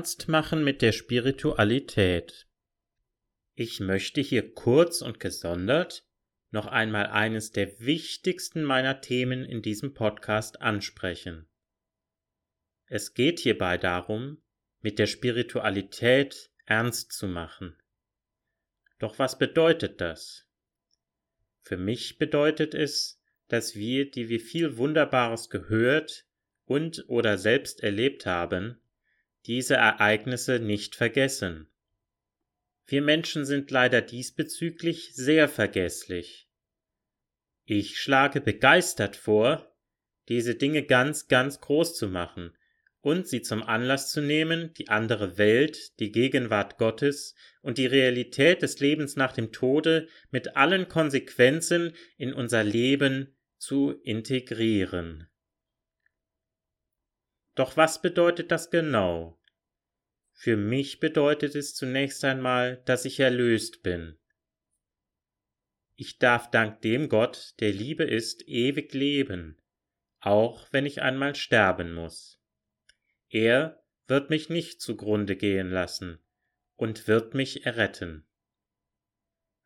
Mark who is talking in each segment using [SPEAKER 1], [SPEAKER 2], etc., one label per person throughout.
[SPEAKER 1] Ernst machen mit der Spiritualität. Ich möchte hier kurz und gesondert noch einmal eines der wichtigsten meiner Themen in diesem Podcast ansprechen. Es geht hierbei darum, mit der Spiritualität ernst zu machen. Doch was bedeutet das? Für mich bedeutet es, dass wir, die wir viel Wunderbares gehört und oder selbst erlebt haben, diese Ereignisse nicht vergessen. Wir Menschen sind leider diesbezüglich sehr vergesslich. Ich schlage begeistert vor, diese Dinge ganz, ganz groß zu machen und sie zum Anlass zu nehmen, die andere Welt, die Gegenwart Gottes und die Realität des Lebens nach dem Tode mit allen Konsequenzen in unser Leben zu integrieren. Doch was bedeutet das genau? Für mich bedeutet es zunächst einmal, dass ich erlöst bin. Ich darf dank dem Gott, der Liebe ist, ewig leben, auch wenn ich einmal sterben muss. Er wird mich nicht zugrunde gehen lassen und wird mich erretten.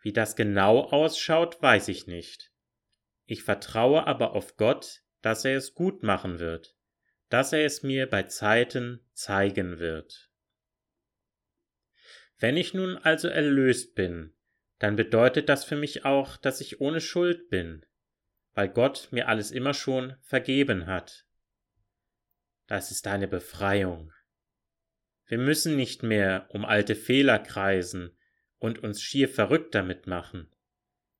[SPEAKER 1] Wie das genau ausschaut, weiß ich nicht. Ich vertraue aber auf Gott, dass er es gut machen wird, dass er es mir bei Zeiten zeigen wird. Wenn ich nun also erlöst bin, dann bedeutet das für mich auch, dass ich ohne Schuld bin, weil Gott mir alles immer schon vergeben hat. Das ist eine Befreiung. Wir müssen nicht mehr um alte Fehler kreisen und uns schier verrückt damit machen.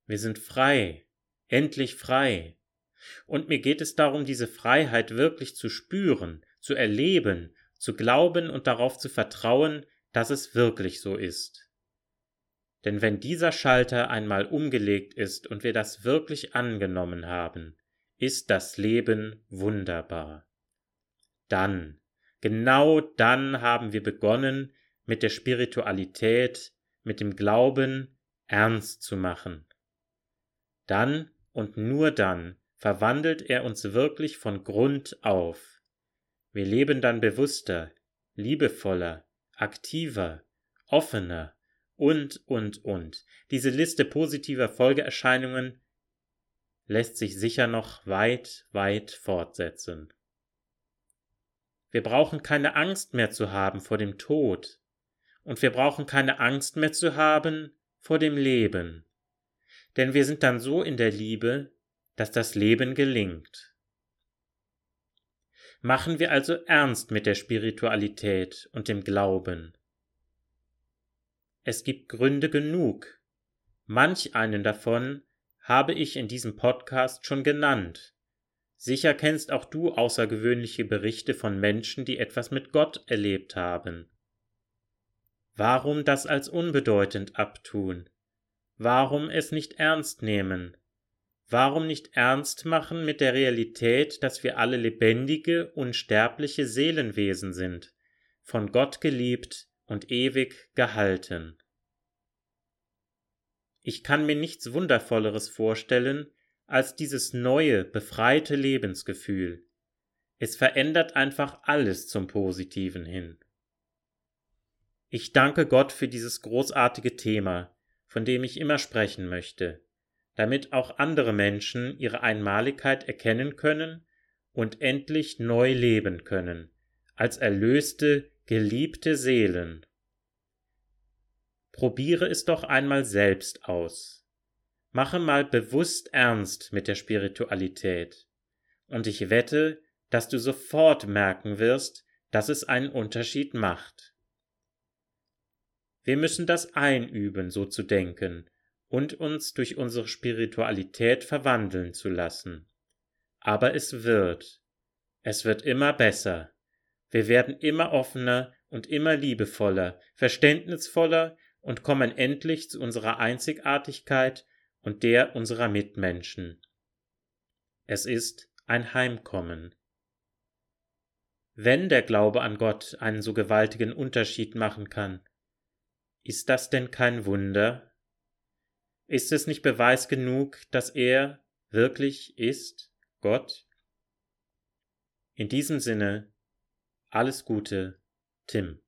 [SPEAKER 1] Wir sind frei, endlich frei. Und mir geht es darum, diese Freiheit wirklich zu spüren, zu erleben, zu glauben und darauf zu vertrauen, dass es wirklich so ist. Denn wenn dieser Schalter einmal umgelegt ist und wir das wirklich angenommen haben, ist das Leben wunderbar. Dann, genau dann haben wir begonnen, mit der Spiritualität, mit dem Glauben ernst zu machen. Dann und nur dann verwandelt er uns wirklich von Grund auf. Wir leben dann bewusster, liebevoller, aktiver, offener und, und, und. Diese Liste positiver Folgeerscheinungen lässt sich sicher noch weit, weit fortsetzen. Wir brauchen keine Angst mehr zu haben vor dem Tod, und wir brauchen keine Angst mehr zu haben vor dem Leben, denn wir sind dann so in der Liebe, dass das Leben gelingt. Machen wir also ernst mit der Spiritualität und dem Glauben. Es gibt Gründe genug. Manch einen davon habe ich in diesem Podcast schon genannt. Sicher kennst auch du außergewöhnliche Berichte von Menschen, die etwas mit Gott erlebt haben. Warum das als unbedeutend abtun? Warum es nicht ernst nehmen? Warum nicht ernst machen mit der Realität, dass wir alle lebendige, unsterbliche Seelenwesen sind, von Gott geliebt und ewig gehalten? Ich kann mir nichts Wundervolleres vorstellen als dieses neue, befreite Lebensgefühl. Es verändert einfach alles zum Positiven hin. Ich danke Gott für dieses großartige Thema, von dem ich immer sprechen möchte damit auch andere Menschen ihre Einmaligkeit erkennen können und endlich neu leben können, als erlöste, geliebte Seelen. Probiere es doch einmal selbst aus. Mache mal bewusst ernst mit der Spiritualität, und ich wette, dass du sofort merken wirst, dass es einen Unterschied macht. Wir müssen das einüben, so zu denken, und uns durch unsere Spiritualität verwandeln zu lassen. Aber es wird. Es wird immer besser. Wir werden immer offener und immer liebevoller, verständnisvoller und kommen endlich zu unserer Einzigartigkeit und der unserer Mitmenschen. Es ist ein Heimkommen. Wenn der Glaube an Gott einen so gewaltigen Unterschied machen kann, ist das denn kein Wunder? Ist es nicht Beweis genug, dass er wirklich ist, Gott? In diesem Sinne, alles Gute, Tim.